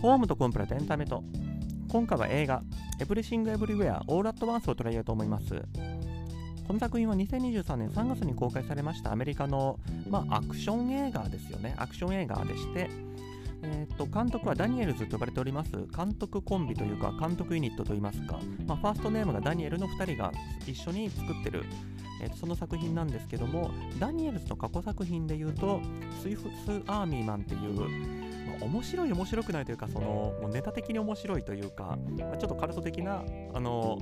ホームとコンプラとエンタメと。今回は映画エブリシング・エブリウェア・オール・アット・ワンスを取り上げようと思います。この作品は2023年3月に公開されましたアメリカの、まあ、アクション映画ですよね。アクション映画でして。えー、と監督はダニエルズと呼ばれております。監督コンビというか監督ユニットといいますか、まあ、ファーストネームがダニエルの2人が一緒に作ってる、えー、その作品なんですけどもダニエルズの過去作品で言うとスイフス・アーミーマンっていう面白い面白くないというかそのもうネタ的に面白いというか、まあ、ちょっとカルト的なあの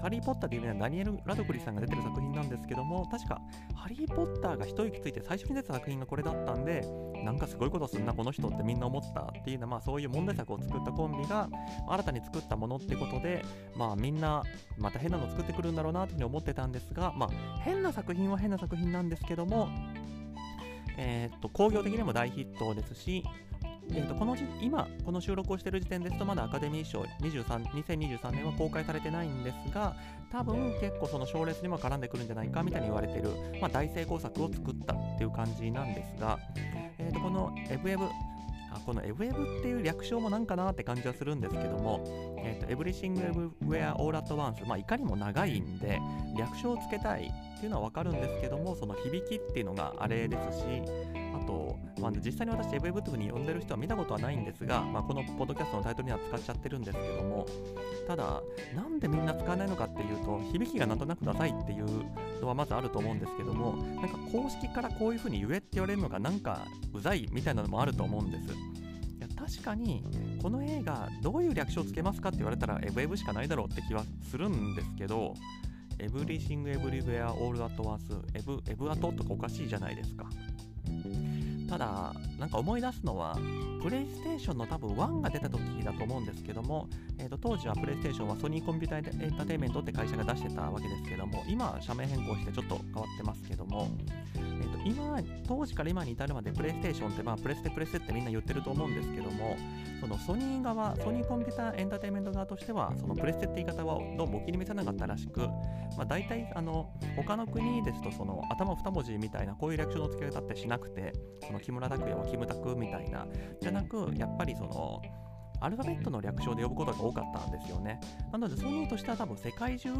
ハリー・ポッターでいうのはダニエル・ラドクリさんが出てる作品なんですけども確かハリー・ポッターが一息ついて最初に出た作品がこれだったんでなんかすごいことすんなこの人ってみんな思ったっていうのは、まあ、そういう問題作を作ったコンビが新たに作ったものってことでまあみんなまた変なの作ってくるんだろうなというふうに思ってたんですがまあ変な作品は変な作品なんですけどもえー、っと工業的にも大ヒットですしえーと、この今、この収録をしている時点ですと、まだアカデミー賞23 2023年は公開されてないんですが、多分結構その賞レースにも絡んでくるんじゃないかみたいに言われている、まあ、大成功作を作ったっていう感じなんですが、えーと、このエブエブ、あこのエブエブっていう略称もなんかなって感じはするんですけども、えーと、エブリシング・エブ・ウェア・オール・アット・ワンス、まあ、いかにも長いんで、略称をつけたいっていうのはわかるんですけども、その響きっていうのがあれですし、まあ、実際に私、エブエブっていうふうに呼んでる人は見たことはないんですが、まあ、このポッドキャストのタイトルには使っちゃってるんですけども、ただ、なんでみんな使わないのかっていうと、響きがなんとなくダサいっていうのはまずあると思うんですけども、なんか公式からこういうふうに言えって言われるのがなんかうざいみたいなのもあると思うんです。いや確かにこの映画どういう略称つけますかって言われたらエブエブしかないだろうって気はするんですけどエブリシングエブリウェアオールアットワンスエブエブアトとかおかしいじゃないですかただ、なんか思い出すのは、プレイステーションの多分1が出た時だと思うんですけども、えー、と当時はプレイステーションはソニーコンピューターエンターテインメントって会社が出してたわけですけども、今、社名変更してちょっと変わってますけども、えー、と今、当時から今に至るまでプレイステーションって、まあ、プレステプレステってみんな言ってると思うんですけども、そのソニー側、ソニーコンピューターエンターテインメント側としては、そのプレステって言い方はどうもお気に召さなかったらしく、まあ、大体、あの、他の国ですと、その頭2文字みたいな、こういう略称の付け方ってしなくて、その木村拓哉はキムタクみたいな、じゃなく、やっぱりその、アルファベットの略称で呼ぶことが多かったんですよね。なので、ソニーとしては多分世界中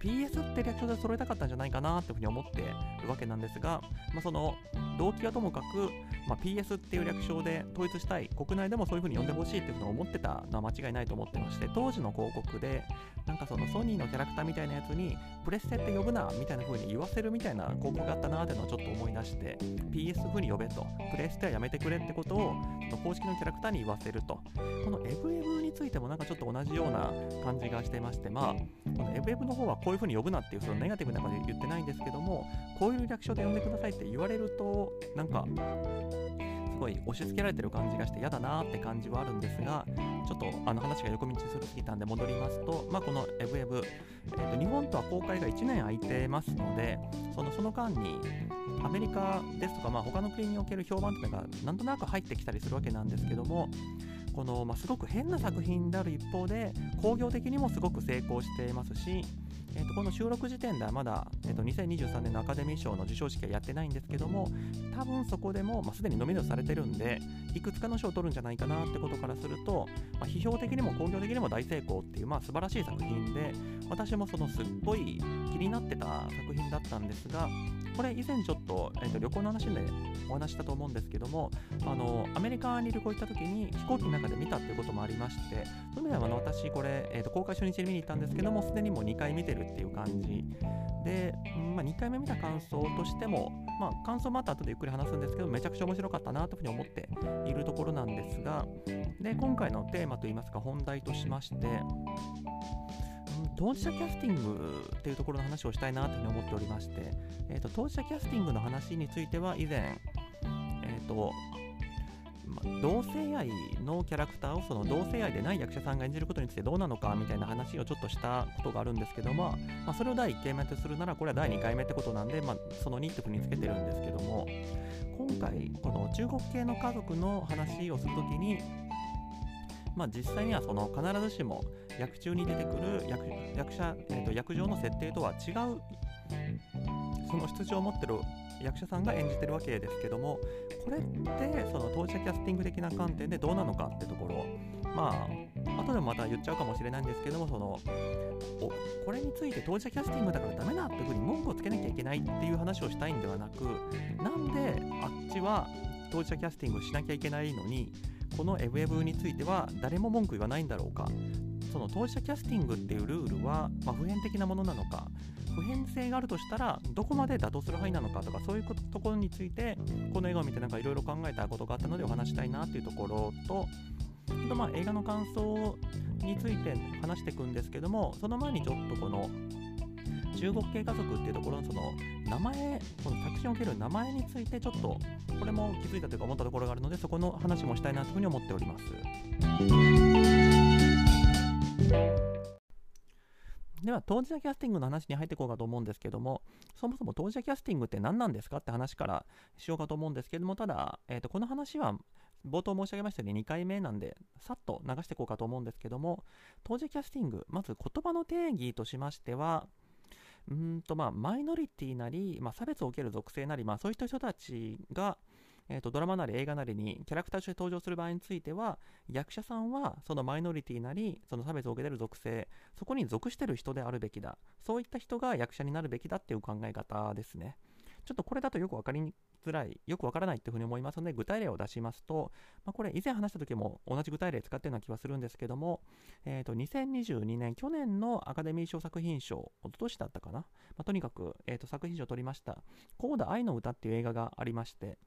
PS って略称で揃えたかったんじゃないかなっていうふうに思ってるわけなんですが、まあ、その動機はともかく、まあ、PS っていう略称で統一したい、国内でもそういうふうに呼んでほしいっていうふうに思ってたのは間違いないと思ってまして、当時の広告で、なんかそのソニーのキャラクターみたいなやつに、プレステって呼ぶなみたいな風に言わせるみたいな広告があったなーっていうのをちょっと思い出して、PS 風に呼べと、プレステはやめてくれってことを、公式のキャラクターに言わせると。このエブエブについてもなんかちょっと同じような感じがしてまして、まあ、このエブエブの方はこういう風に呼ぶなっていうそのネガティブなことで言ってないんですけども、こういう略称で呼んでくださいって言われると、なんか、すごい押し付けられてる感じがして嫌だなって感じはあるんですが、ちょっとあの話が横道するすぎたんで戻りますと、まあ、このエブエブ、えー、と日本とは公開が1年空いてますので、そのその間にアメリカですとか、まあ、他の国における評判というのがなんとなく入ってきたりするわけなんですけども、この、まあ、すごく変な作品である一方で、工業的にもすごく成功していますし、えー、とこの収録時点ではまだ、えー、と2023年のアカデミー賞の授賞式はやってないんですけども、多分そこでも、まあ、すでにノミネートされてるんで、いくつかの賞を取るんじゃないかなってことからすると、まあ、批評的にも工業的にも大成功っていう、まあ、素晴らしい作品で、私もそのすっごい気になってた作品だったんですが、これ以前ちょっと,、えー、と旅行の話でお話したと思うんですけどもあのアメリカに旅行行った時に飛行機の中で見たっていうこともありましてそういう意味ではあの私これ、えー、と公開初日に見に行ったんですけどもすでにもう2回見てるっていう感じ。で、まあ、2回目見た感想としても、まあ、感想もあった後でゆっくり話すんですけどめちゃくちゃ面白かったなというふうに思っているところなんですがで今回のテーマといいますか本題としまして当事者キャスティングっていうところの話をしたいなというふうに思っておりまして、えーと、当事者キャスティングの話については以前、えーとま、同性愛のキャラクターをその同性愛でない役者さんが演じることについてどうなのかみたいな話をちょっとしたことがあるんですけども、まあ、それを第1回目とするならこれは第2回目ってことなんで、まあ、その2ってふうにつけてるんですけども今回この中国系の家族の話をするときにまあ、実際にはその必ずしも役中に出てくる役役者、えー、と役上の設定とは違うその出場を持ってる役者さんが演じてるわけですけどもこれってその当事者キャスティング的な観点でどうなのかってところまあ後でもまた言っちゃうかもしれないんですけどもそのおこれについて当事者キャスティングだからダメだっていうふうに文句をつけなきゃいけないっていう話をしたいんではなくなんであっちは当事者キャスティングしなきゃいけないのにこの Web については誰も文句言わないんだろうか。その当事者キャスティングっていうルールは、まあ、普遍的なものなのか。普遍性があるとしたらどこまで妥当する範囲なのかとかそういうところについてこの映画を見てなんかいろいろ考えたことがあったのでお話したいなっていうところととまあ映画の感想について話していくんですけどもその前にちょっとこの中国系家族っていうところのその名前この作品を受ける名前についてちょっとこれも気づいたというか思ったところがあるのでそこの話もしたいなというふうに思っております。では当事者キャスティングの話に入っていこうかと思うんですけどもそもそも当事者キャスティングって何なんですかって話からしようかと思うんですけどもただ、えー、とこの話は冒頭申し上げましたように2回目なんでさっと流していこうかと思うんですけども当事者キャスティングまず言葉の定義としましてはうんとまあマイノリティなり、まあ、差別を受ける属性なり、まあ、そういった人たちが、えー、とドラマなり映画なりにキャラクターとして登場する場合については役者さんはそのマイノリティなりその差別を受けている属性そこに属している人であるべきだ。そういった人が役者になるべきだっていう考え方ですね。ちょっとこれだとよく分かりづらい、よくわからないっていうふうに思いますので、具体例を出しますと、まあ、これ以前話した時も同じ具体例使ってるような気はするんですけども、えー、と2022年、去年のアカデミー賞作品賞、おととしだったかな、まあ、とにかく、えー、と作品賞を取りました、コーダ愛の歌っていう映画がありまして、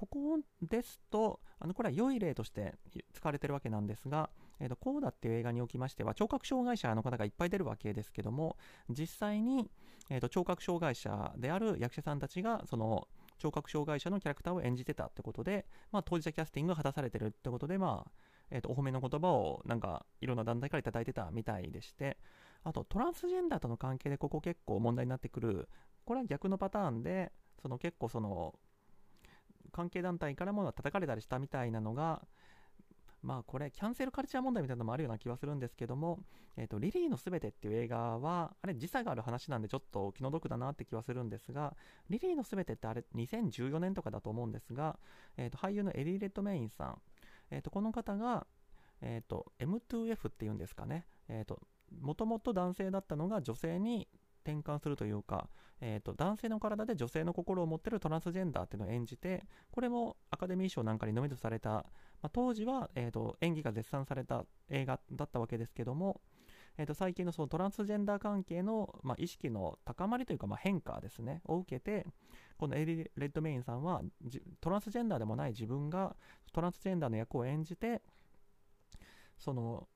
ここですと、あのこれは良い例として使われてるわけなんですが、えー、とコーダっていう映画におきましては聴覚障害者の方がいっぱい出るわけですけども実際に、えー、と聴覚障害者である役者さんたちがその聴覚障害者のキャラクターを演じてたってことで、まあ、当事者キャスティングが果たされてるってことで、まあえー、とお褒めの言葉をなんかいろんな団体から頂いてたみたいでしてあとトランスジェンダーとの関係でここ結構問題になってくる。これは逆のパターンでその結構その関係団体からも叩かれたりしたみたいなのがまあこれキャンセルカルチャー問題みたいなのもあるような気はするんですけども、えーと、リリーのすべてっていう映画はあれ時差がある話なんでちょっと気の毒だなって気はするんですがリリーのすべてってあれ2014年とかだと思うんですが、えーと、俳優のエリー・レッドメインさん、えーと、この方が、えー、と M2F っていうんですかね、えー、ともともと男性だったのが女性に転換するというか、えーと、男性の体で女性の心を持ってるトランスジェンダーっていうのを演じてこれもアカデミー賞なんかにノミネートされた、まあ、当時は、えーと、演技が絶賛された映画だったわけですけども、えーと、最近のそのトランスジェンダー関係の、まあ、意識の高まりというか、まあ、変化ですねを受けてこのエリ・レッドメインさんはトランスジェンダーでもない自分がトランスジェンダーの役を演じてその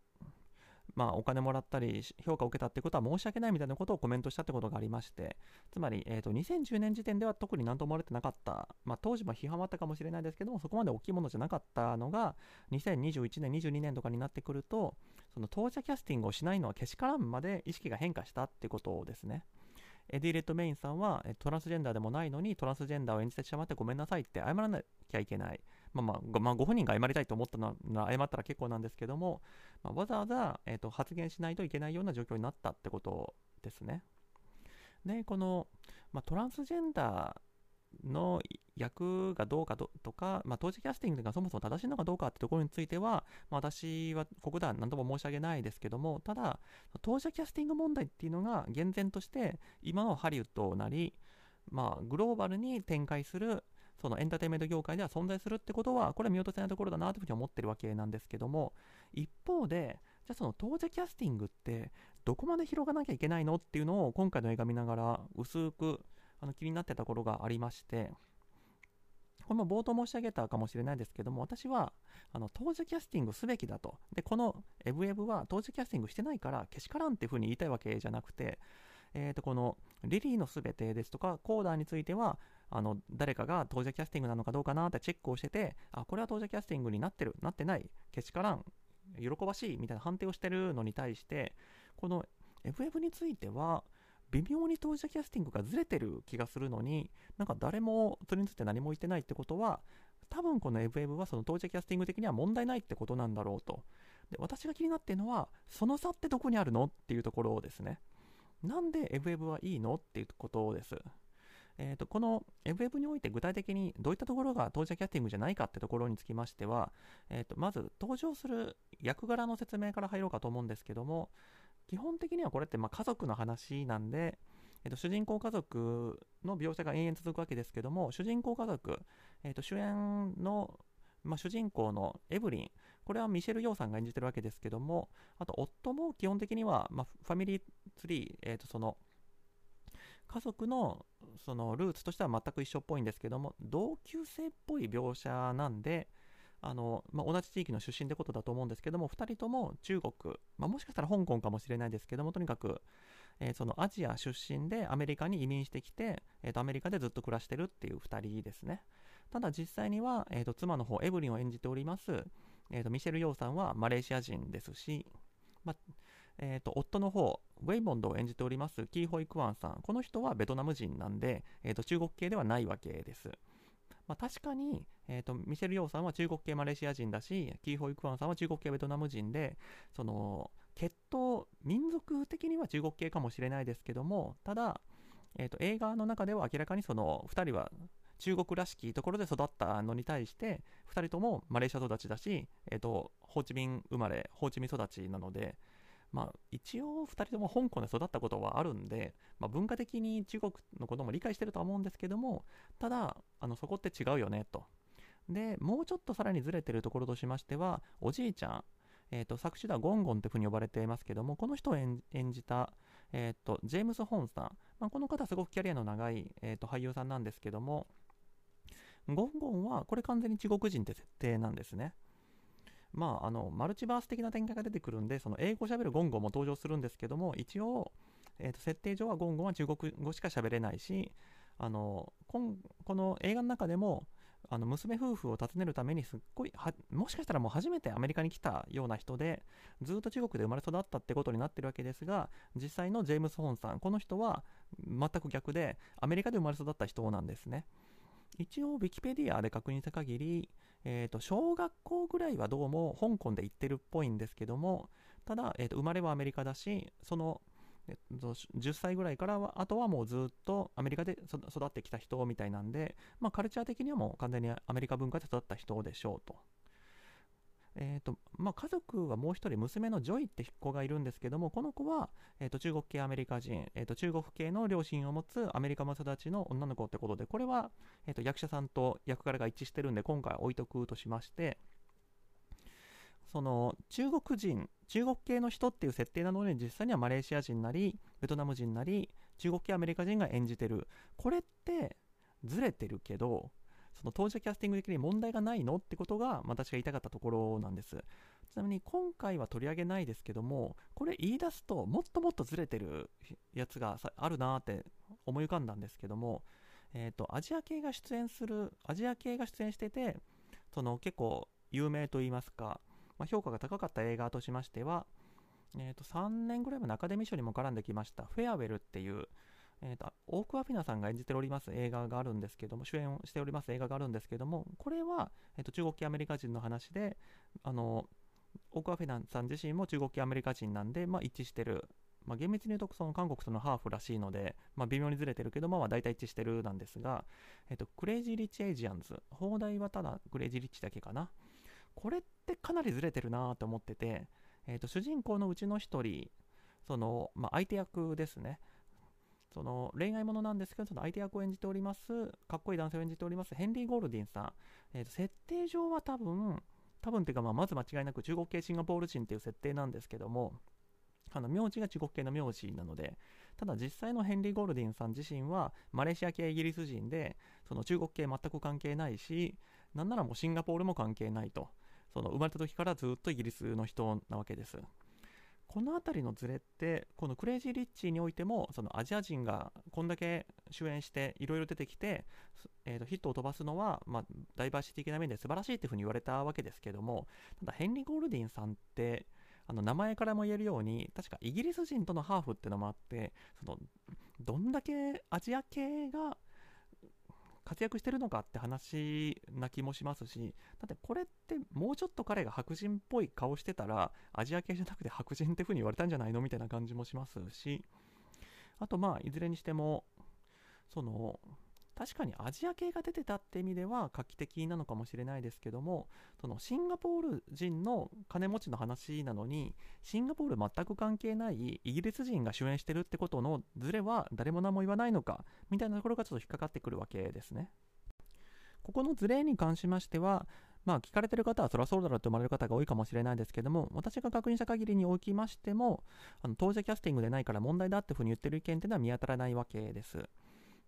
まあ、お金もらったり評価を受けたってことは申し訳ないみたいなことをコメントしたってことがありましてつまり、えーと、2010年時点では特に何とも思われてなかった、まあ、当時も批判はあったかもしれないですけどもそこまで大きいものじゃなかったのが2021年22年とかになってくるとその当事者キャスティングをしないのはけしからんまで意識が変化したってことですね。エディ・レッドメインさんはトランスジェンダーでもないのにトランスジェンダーを演じてしまってごめんなさいって謝らなきゃいけない。まあまあごまあ、ご本人が謝りたいと思ったのは謝ったら結構なんですけども、まあ、わざわざ、えーと、発言しないといけないような状況になったってことですね。で、この、まあ、トランスジェンダーの役がどうかとか、まあ、当時キャスティングがそもそも正しいのかどうかってところについては、まあ、私はここでは何とも申し上げないですけども、ただ、当時キャスティング問題っていうのが厳然として今のハリウッドなり、まあ、グローバルに展開するそのエンターテインメント業界では存在するってことは、これは見落とせないところだなというふうに思ってるわけなんですけども、一方で、じゃあその当時キャスティングってどこまで広がなきゃいけないのっていうのを今回の映画見ながら薄くあの気になってたところがありまして、これも冒頭申し上げたかもしれないですけども、私はあの当時キャスティングすべきだと。で、このエブエブは当時キャスティングしてないからけしからんっていうふうに言いたいわけじゃなくて、えー、とこのリリーのすべてですとか、コーダーについては、あの誰かが当時キャスティングなのかどうかなってチェックをしてて、あ、これは当時キャスティングになってる、なってない、けしからん、喜ばしいみたいな判定をしてるのに対して、この FF については、微妙に当事者キャスティングがずれてる気がするのに、なんか誰もそれについて何も言ってないってことは、多分この FF はその当事者キャスティング的には問題ないってことなんだろうと。で私が気になってるのは、その差ってどこにあるのっていうところですね。なんで FF はいいの？っていうことです。えー、とこの FF において具体的にどういったところが当事者キャスティングじゃないかってところにつきましては、えー、とまず登場する役柄の説明から入ろうかと思うんですけども基本的にはこれってま家族の話なんで、えー、と主人公家族の描写が延々続くわけですけども主人公家族、えー、と主演のまあ、主人公のエブリン、これはミシェル・ヨーさんが演じてるわけですけども、あと夫も基本的には、まあ、ファミリーツリー、えー、とその家族のそのルーツとしては全く一緒っぽいんですけども同級生っぽい描写なんであの、まあ、同じ地域の出身ってことだと思うんですけども2人とも中国、まあ、もしかしたら香港かもしれないですけどもとにかく、えー、そのアジア出身でアメリカに移民してきて、えー、とアメリカでずっと暮らしてるっていう2人ですね。ただ実際には、えー、と妻の方エブリンを演じております、えー、とミシェル・ヨーさんはマレーシア人ですし、まえーと、夫の方、ウェイモンドを演じておりますキー・ホイ・クワンさん、この人はベトナム人なんで、えーと、中国系ではないわけです。まあ、確かに、えーと、ミシェル・ヨーさんは中国系マレーシア人だし、キー・ホイ・クワンさんは中国系ベトナム人で、その血統、民族的には中国系かもしれないですけども、ただ、えー、と映画の中では明らかにその2人は中国らしきところで育ったのに対して2人ともマレーシア育ちだし、えーとホーチミン生まれホーチミン育ちなので、まあ、一応2人とも香港で育ったことはあるんで、まあ、文化的に中国のことも理解してるとは思うんですけどもただあのそこって違うよねと。でもうちょっとさらにずれてるところとしましてはおじいちゃん、えーと、作詞ではゴンゴンってふうに呼ばれていますけどもこの人を演じた、えーと、ジェームス・ホーンさん、まあ、この方すごくキャリアの長い、えーと俳優さんなんですけどもゴンゴンはこれ完全に中国人って設定なんですね。まあ、あのマルチバース的な展開が出てくるんでその英語をしゃべるゴンゴンも登場するんですけども一応、えー、と設定上はゴンゴンは中国語しか喋れないしあのこの映画の中でもあの娘夫婦を訪ねるためにすっごいもしかしたらもう初めてアメリカに来たような人でずっと中国で生まれ育ったってことになってるわけですが実際のジェームス・ホーンさんこの人は全く逆でアメリカで生まれ育った人なんですね。一応ウィキペディアで確認した限りえー、と小学校ぐらいはどうも香港で行ってるっぽいんですけどもただ、えー、と生まれはアメリカだしその、えー、と10歳ぐらいからはあとはもうずっとアメリカで育ってきた人みたいなんで、まあ、カルチャー的にはもう完全にアメリカ文化で育った人でしょうと。えーとまあ、家族はもう一人娘のジョイって子がいるんですけどもこの子は、えー、と中国系アメリカ人、えー、と中国系の両親を持つアメリカの育ちの女の子ってことでこれは、えー、と役者さんと役柄が一致してるんで今回置いとくとしましてその中国人中国系の人っていう設定なのに実際にはマレーシア人なりベトナム人なり中国系アメリカ人が演じてる。これってずれてるけどその当事者キャスティング的に問題がないのってことが私が言いたかったところなんです。ちなみに今回は取り上げないですけども、これ言い出すともっともっとずれてるやつがあるなーって思い浮かんだんですけども、え、ー、と、アジア系が出演する、アジア系が出演してて、その結構有名と言いますか、まあ、評価が高かった映画としましては、えー、と3年ぐらい前のアカデミー賞にも絡んできました「フェアウェル」っていうえーと、オークワフィナさんが演じております映画があるんですけども主演をしております映画があるんですけどもこれは、えーと、中国系アメリカ人の話であのオークワフィナさん自身も中国系アメリカ人なんで、まあ、一致してる、まあ、厳密に言うとその韓国とのハーフらしいので、まあ、微妙にずれてるけど、まあ、大体一致してるなんですが、えーと、 Crazy Rich Asians。邦題はただクレイジー・リッチだけかな。これってかなりずれてるなと思ってて、えー、と主人公のうちの1人その、まあ、相手役ですね。その恋愛ものなんですけど、その相手役を演じております、かっこいい男性を演じております、ヘンリー・ゴールディンさん。えーと、設定上は多分、多分っていうか、まあ、まず間違いなく中国系シンガポール人っていう設定なんですけども、あの名字が中国系の名字なので、ただ実際のヘンリー・ゴールディンさん自身はマレーシア系イギリス人で、その中国系全く関係ないし、なんならもうシンガポールも関係ないと。その生まれた時からずっとイギリスの人なわけです。この辺りのズレってこのクレイジー・リッチにおいてもそのアジア人がこんだけ主演していろいろ出てきて、えー、とヒットを飛ばすのは、まあ、ダイバーシティ的な面で素晴らしいっていうふうに言われたわけですけどもただヘンリー・ゴールディンさんってあの名前からも言えるように確かイギリス人とのハーフってのもあってそのどんだけアジア系が活躍してるのかって話な気もしますしだってこれってもうちょっと彼が白人っぽい顔してたらアジア系じゃなくて白人って風に言われたんじゃないのみたいな感じもしますしあとまあいずれにしてもその確かにアジア系が出てたって意味では画期的なのかもしれないですけどもそのシンガポール人の金持ちの話なのにシンガポール全く関係ないイギリス人が主演してるってことのズレは誰も何も言わないのかみたいなところがちょっと引っかかってくるわけですね。ここのズレに関しましてはまあ、聞かれてる方はそりゃそうだろうと思われる方が多いかもしれないですけども、私が確認した限りにおきましても、あの当事者キャスティングでないから問題だっていうふうに言ってる意見っていうのは見当たらないわけです。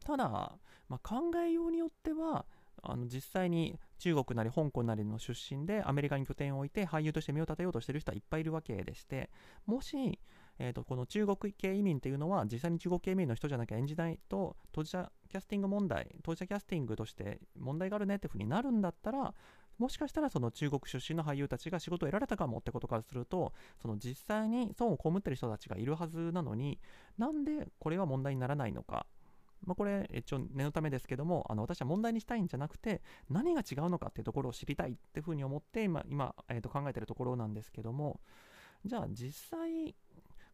ただ、まあ、考えようによっては、あの実際に中国なり香港なりの出身でアメリカに拠点を置いて俳優として身を立てようとしてる人はいっぱいいるわけでしてもし、えーと、この中国系移民っていうのは実際に中国系移民の人じゃなきゃ演じないと当事者キャスティング問題当事者キャスティングとして問題があるねっていうふうになるんだったらもしかしたらその中国出身の俳優たちが仕事を得られたかもってことからするとその実際に損を被ってる人たちがいるはずなのになんでこれは問題にならないのかまあ、これ、一応念のためですけども、あの私は問題にしたいんじゃなくて、何が違うのかっていうところを知りたいっていうふうに思って、今、今えー、と考えてるところなんですけども、じゃあ実際、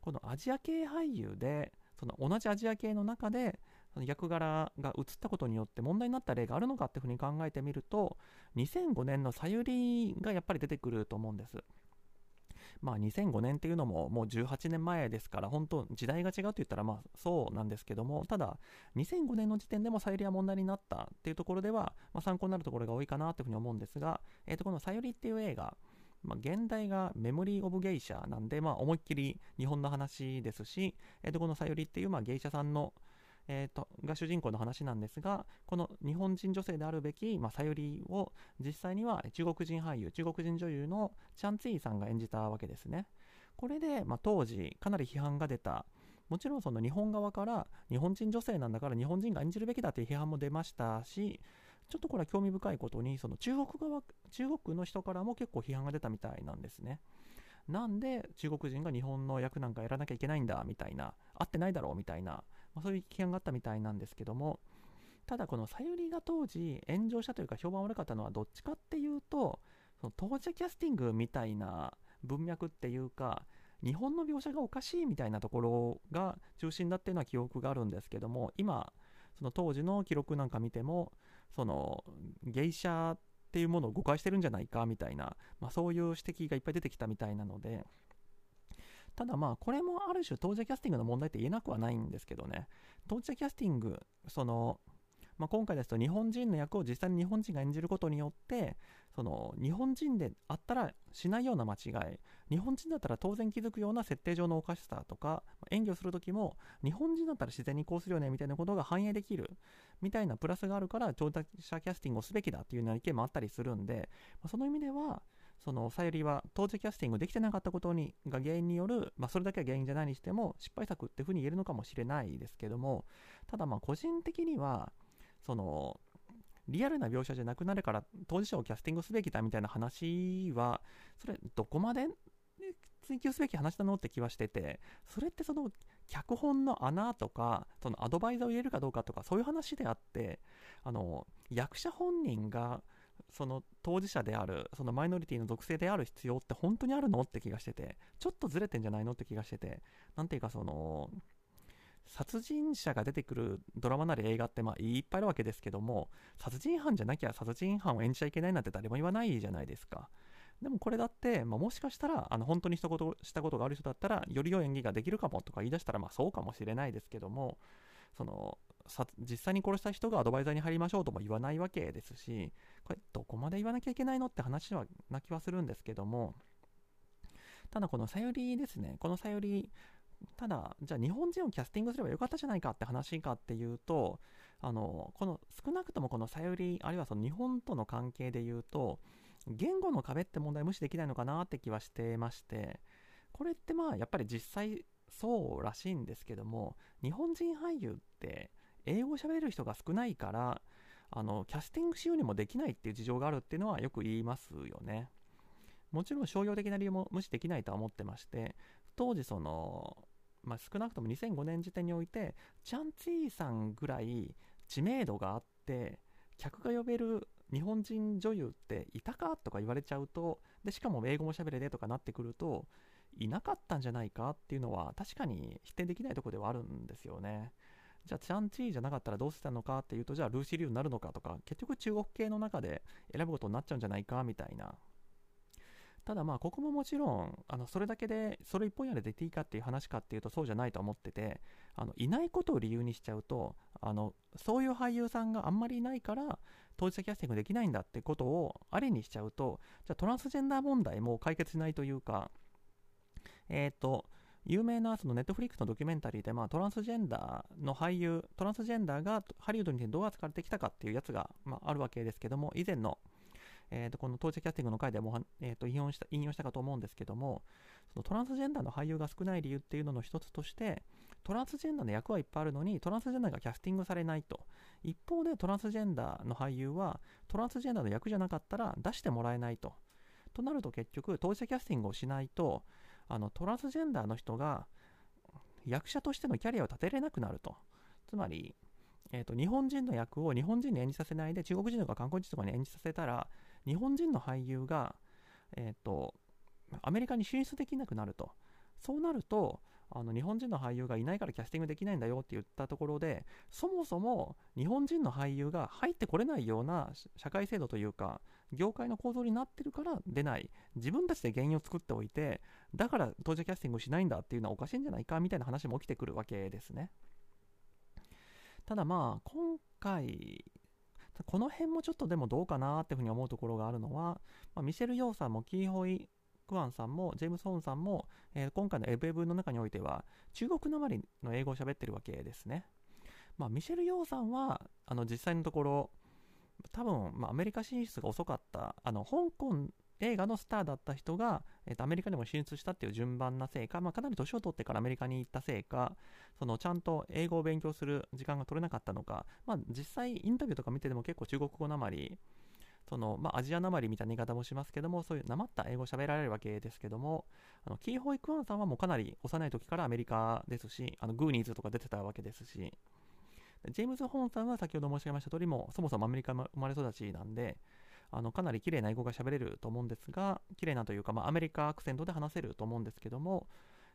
このアジア系俳優で、その同じアジア系の中で、役柄が移ったことによって問題になった例があるのかっていうふうに考えてみると、2005年のさゆりがやっぱり出てくると思うんです。まあ2005年っていうのももう18年前ですから、本当時代が違うと言ったらまあそうなんですけども、ただ2005年の時点でもさゆりは問題になったっていうところでは、まあ、参考になるところが多いかなというふうに思うんですが、えー、とこのさゆりっていう映画、まあ、現代がメモリー・オブ・ゲイシャなんで、まあ、思いっきり日本の話ですし、えー、とこのさゆりっていうまあ芸者さんのえーと、が主人公の話なんですがこの日本人女性であるべき、まあ、さゆりを実際には中国人俳優中国人女優のチャン・ツィーさんが演じたわけですね。これで、まあ、当時かなり批判が出た。もちろんその日本側から日本人女性なんだから日本人が演じるべきだという批判も出ましたしちょっとこれは興味深いことにその中国側中国の人からも結構批判が出たみたいなんですね。なんで中国人が日本の役なんかやらなきゃいけないんだみたいな合ってないだろうみたいなまあ、そういう批判があったみたいなんですけどもただこのさゆりが当時炎上したというか評判悪かったのはどっちかっていうとその当事者キャスティングみたいな文脈っていうか日本の描写がおかしいみたいなところが中心だっていうのは記憶があるんですけども今その当時の記録なんか見てもその芸者っていうものを誤解してるんじゃないかみたいな、まあ、そういう指摘がいっぱい出てきたみたいなのでただまあ、これもある種当事者キャスティングの問題って言えなくはないんですけどね。当事者キャスティング、その、まあ、今回ですと日本人の役を実際に日本人が演じることによってその日本人であったらしないような間違い日本人だったら当然気づくような設定上のおかしさとか演技をする時も日本人だったら自然にこうするよねみたいなことが反映できるみたいなプラスがあるから当事者キャスティングをすべきだっていうような意見もあったりするんで、ま、その意味ではそのさゆりは当時キャスティングできてなかったことにが原因による、まあ、それだけは原因じゃないにしても失敗作っていうふうに言えるのかもしれないですけどもただまあ個人的にはそのリアルな描写じゃなくなるから当事者をキャスティングすべきだみたいな話はそれどこまで追求すべき話なのって気はしててそれってその脚本の穴とかそのアドバイザーを入れるかどうかとかそういう話であってあの役者本人がその当事者であるそのマイノリティの属性である必要って本当にあるの？って気がしててちょっとずれてんじゃないの？って気がしてて何ていうかその殺人者が出てくるドラマなり映画ってまあいっぱいあるわけですけども殺人犯じゃなきゃ殺人犯を演じちゃいけないなんて誰も言わないじゃないですか。でもこれだって、まあ、もしかしたらあの本当にしたことしたことがある人だったらより良い演技ができるかもとか言い出したらまあそうかもしれないですけどもその実際に殺した人がアドバイザーに入りましょうとも言わないわけですしこれどこまで言わなきゃいけないのって話はな気はするんですけどもただこのさゆりですね。このさゆりただじゃあ日本人をキャスティングすればよかったじゃないかって話かっていうとあのこの少なくともこのさゆりあるいはその日本との関係で言うと言語の壁って問題無視できないのかなって気はしてましてこれってまあやっぱり実際そうらしいんですけども日本人俳優って英語を喋れる人が少ないからあのキャスティングしようにもできないっていう事情があるっていうのはよく言いますよね。もちろん商業的な理由も無視できないとは思ってまして当時その、まあ、少なくとも2005年時点においてチャン・ツィーさんぐらい知名度があって客が呼べる日本人女優っていたかとか言われちゃうとでしかも英語も喋れでとかなってくるといなかったんじゃないかっていうのは確かに否定できないとこではあるんですよね。じゃあチャン・チーじゃなかったらどうしてたのかっていうとじゃあルーシー・リュウになるのかとか結局中国系の中で選ぶことになっちゃうんじゃないかみたいな。ただまあここももちろんあのそれだけでそれ一本やで出ていいかっていう話かっていうとそうじゃないと思っててあのいないことを理由にしちゃうとあのそういう俳優さんがあんまりいないから当事者キャスティングできないんだってことをありにしちゃうとじゃあトランスジェンダー問題も解決しないというかえっ、ー、と有名なそのネットフリックスのドキュメンタリーで、まあ、トランスジェンダーの俳優トランスジェンダーがハリウッドにどう扱われてきたかっていうやつが、まあ、あるわけですけども以前のえー、とこの当事者キャスティングの回でも、えー、と引用した引用したかと思うんですけどもそのトランスジェンダーの俳優が少ない理由っていうのの一つとしてトランスジェンダーの役はいっぱいあるのにトランスジェンダーがキャスティングされないと。一方でトランスジェンダーの俳優はトランスジェンダーの役じゃなかったら出してもらえないと。となると結局当事者キャスティングをしないとあのトランスジェンダーの人が役者としてのキャリアを立てれなくなると。つまりえーと、日本人の役を日本人に演じさせないで中国人とか韓国人とかに演じさせたら日本人の俳優が、えーと、アメリカに進出できなくなると。そうなるとあの日本人の俳優がいないからキャスティングできないんだよって言ったところでそもそも日本人の俳優が入ってこれないような社会制度というか業界の構造になってるから出ない自分たちで原因を作っておいてだから当事者キャスティングしないんだっていうのはおかしいんじゃないかみたいな話も起きてくるわけですね。ただまあ、今回、この辺もちょっとでもどうかなっていうふうに思うところがあるのは、まあ、ミシェル・ヨーさんもキーホイ・クワンさんもジェームス・ホーンさんも、えー、今回のエブエブの中においては中国なまりの英語を喋ってるわけですね。まあ、ミシェル・ヨーさんはあの実際のところ多分、まあ、アメリカ進出が遅かったあの香港映画のスターだった人が、えー、とアメリカでも進出したっていう順番なせいか、まあ、かなり年を取ってからアメリカに行ったせいか、そのちゃんと英語を勉強する時間が取れなかったのか、まあ、実際インタビューとか見てても結構中国語なまり、そのまあ、アジアなまりみたいな言い方もしますけども、そういうなまった英語を喋られるわけですけども、あのキーホイ・クワンさんはもうかなり幼い時からアメリカですし、あのグーニーズとか出てたわけですし、ジェームズ・ホーンさんは先ほど申し上げました通りも、そもそもアメリカ生まれ育ちなんで、あのかなり綺麗な英語が喋れると思うんですが、綺麗なというか、まあ、アメリカアクセントで話せると思うんですけども、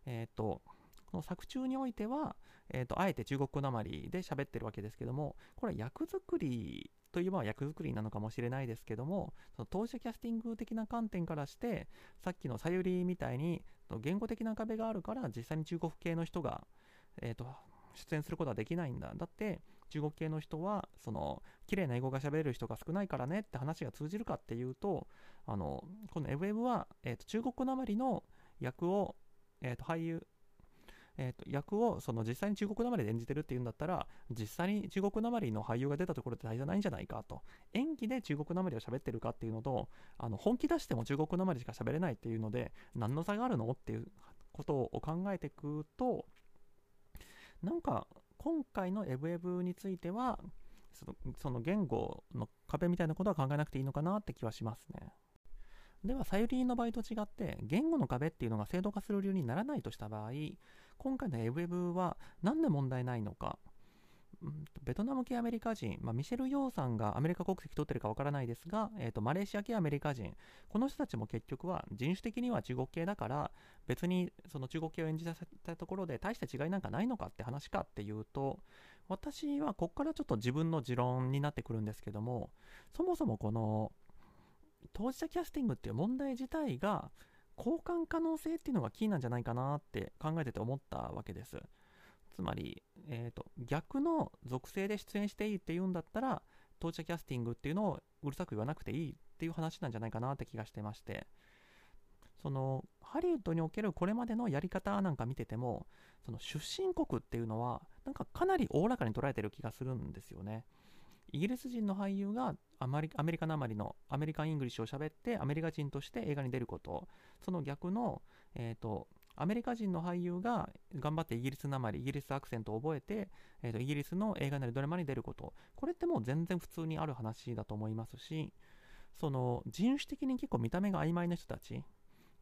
えっ、ー、と、この作中においては、えーと、あえて中国語なまりで喋ってるわけですけども、これは役作りといえば役作りなのかもしれないですけども、その当事者キャスティング的な観点からして、さっきのさゆりみたいに言語的な壁があるから、実際に中国系の人が、えーと出演することはできないんだ。だって、中国系の人は、その、綺麗な英語が喋れる人が少ないからねって話が通じるかっていうと、あの、この FM は、え、ー、と、中国語なまりの役を、えっ、ー、と、俳優、えーと、役をその実際に中国なまりで演じてるっていうんだったら実際に中国なまりの俳優が出たところって大事じゃないんじゃないかと演技で中国なまりを喋ってるかっていうのとあの本気出しても中国なまりしか喋れないっていうので何の差があるのっていうことを考えていくとなんか今回のエブエブについてはそのその言語の壁みたいなことは考えなくていいのかなって気はしますね。では、サユリーの場合と違って、言語の壁っていうのが制度化する理由にならないとした場合、今回のエブエブは何で問題ないのか、ベトナム系アメリカ人、まあ、ミシェル・ヨーさんがアメリカ国籍取ってるかわからないですが、えーと、マレーシア系アメリカ人、この人たちも結局は人種的には中国系だから、別にその中国系を演じさせたところで大した違いなんかないのかって話かっていうと、私はここからちょっと自分の持論になってくるんですけども、そもそもこの当事者キャスティングっていう問題自体が交換可能性っていうのがキーなんじゃないかなって考えてて思ったわけです。つまり、えーと、逆の属性で出演していいっていうんだったら当事者キャスティングっていうのをうるさく言わなくていいっていう話なんじゃないかなって気がしてましてそのハリウッドにおけるこれまでのやり方なんか見ててもその出身国っていうのはなんかかなりおおらかに捉えてる気がするんですよねイギリス人の俳優がアメリカなまりの American English を喋ってアメリカ人として映画に出ること。その逆の、えーとアメリカ人の俳優が頑張ってイギリスなまり、イギリスアクセントを覚えて、えーと、イギリスの映画なりドラマに出ること、これってもう全然普通にある話だと思いますし、その人種的に結構見た目が曖昧な人たち、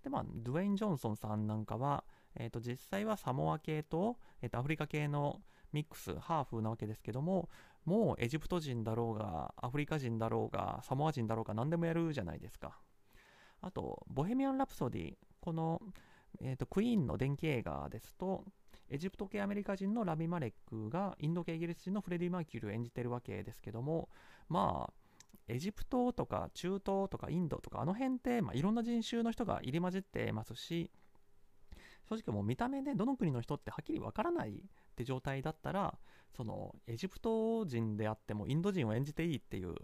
でまあ、ドゥエイン・ジョンソンさんなんかは、えーと、実際はサモア系と,、えーとアフリカ系のミックス、ハーフなわけですけども、もうエジプト人だろうが、アフリカ人だろうが、サモア人だろうが何でもやるじゃないですか。あと、ボヘミアン・ラプソディ、このえーと、クイーンの伝記映画ですと、エジプト系アメリカ人のラミ・マレックがインド系イギリス人のフレディ・マーキュリーを演じてるわけですけどもまあエジプトとか中東とかインドとかあの辺って、まあ、いろんな人種の人が入り混じってますし正直もう見た目でどの国の人ってはっきりわからないって状態だったらそのエジプト人であってもインド人を演じていいっていう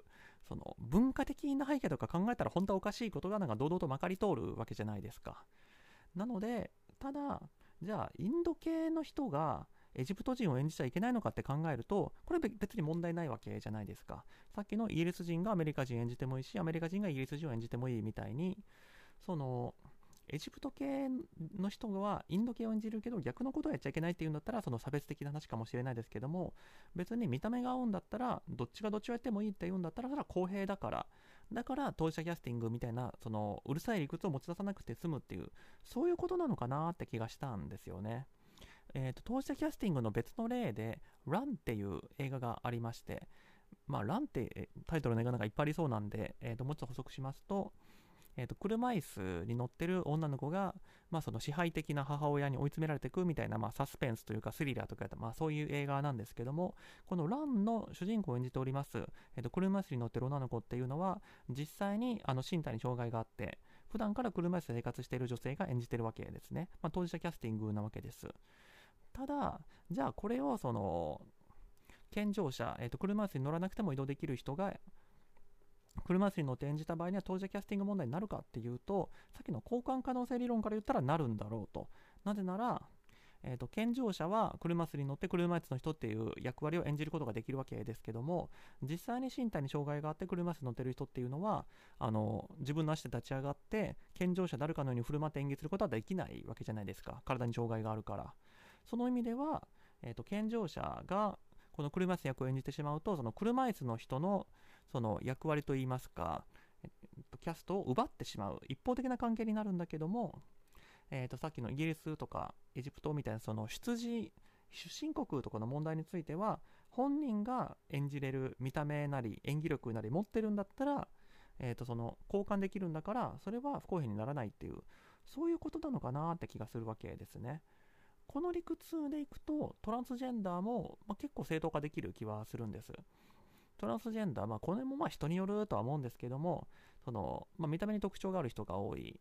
その文化的な背景とか考えたら本当はおかしいことがなんか堂々とまかり通るわけじゃないですか。なのでただじゃあインド系の人がエジプト人を演じちゃいけないのかって考えるとこれ別に問題ないわけじゃないですか。さっきのイギリス人がアメリカ人演じてもいいしアメリカ人がイギリス人を演じてもいいみたいにそのエジプト系の人はインド系を演じるけど逆のことをやっちゃいけないっていうんだったらその差別的な話かもしれないですけども別に見た目が合うんだったらどっちがどっちをやってもいいって言うんだったらそれは公平だからだから当事者キャスティングみたいなそのうるさい理屈を持ち出さなくて済むっていうそういうことなのかなって気がしたんですよね。えーと、当事者キャスティングの別の例で「ランっていう映画がありましてまあ、ランってタイトルの映画なんかいっぱいありそうなんで、えー、ともうちょっと補足しますと、えー、と車椅子に乗ってる女の子が、まあ、その支配的な母親に追い詰められていくみたいな、まあ、サスペンスというかスリラーとか、まあ、そういう映画なんですけどもこのランの主人公を演じております、えー、と車椅子に乗ってる女の子っていうのは実際にあの身体に障害があって普段から車椅子で生活している女性が演じてるわけですね、まあ、当事者キャスティングなわけです。ただじゃあこれをその健常者、えー、と車椅子に乗らなくても移動できる人が車椅子に乗って演じた場合には当事者キャスティング問題になるかっていうとさっきの交換可能性理論から言ったらなるんだろうと。なぜなら、えーと、健常者は車椅子に乗って車椅子の人っていう役割を演じることができるわけですけども実際に身体に障害があって車椅子に乗ってる人っていうのはあの自分の足で立ち上がって健常者誰かのように振る舞って演技することはできないわけじゃないですか。体に障害があるから。その意味では、えーと健常者がこの車椅子役を演じてしまうとその車椅子の人のその役割といいますか、えっと、キャストを奪ってしまう一方的な関係になるんだけども、えっと、さっきのイギリスとかエジプトみたいなその出自出身国とかの問題については本人が演じれる見た目なり演技力なり持ってるんだったら、えー、とその交換できるんだからそれは不公平にならないっていうそういうことなのかなって気がするわけですね。この理屈でいくとトランスジェンダーも、まあ、結構正当化できる気はするんです。トランスジェンダー、まあ、これもまあ人によるとは思うんですけども、そのまあ、見た目に特徴がある人が多い。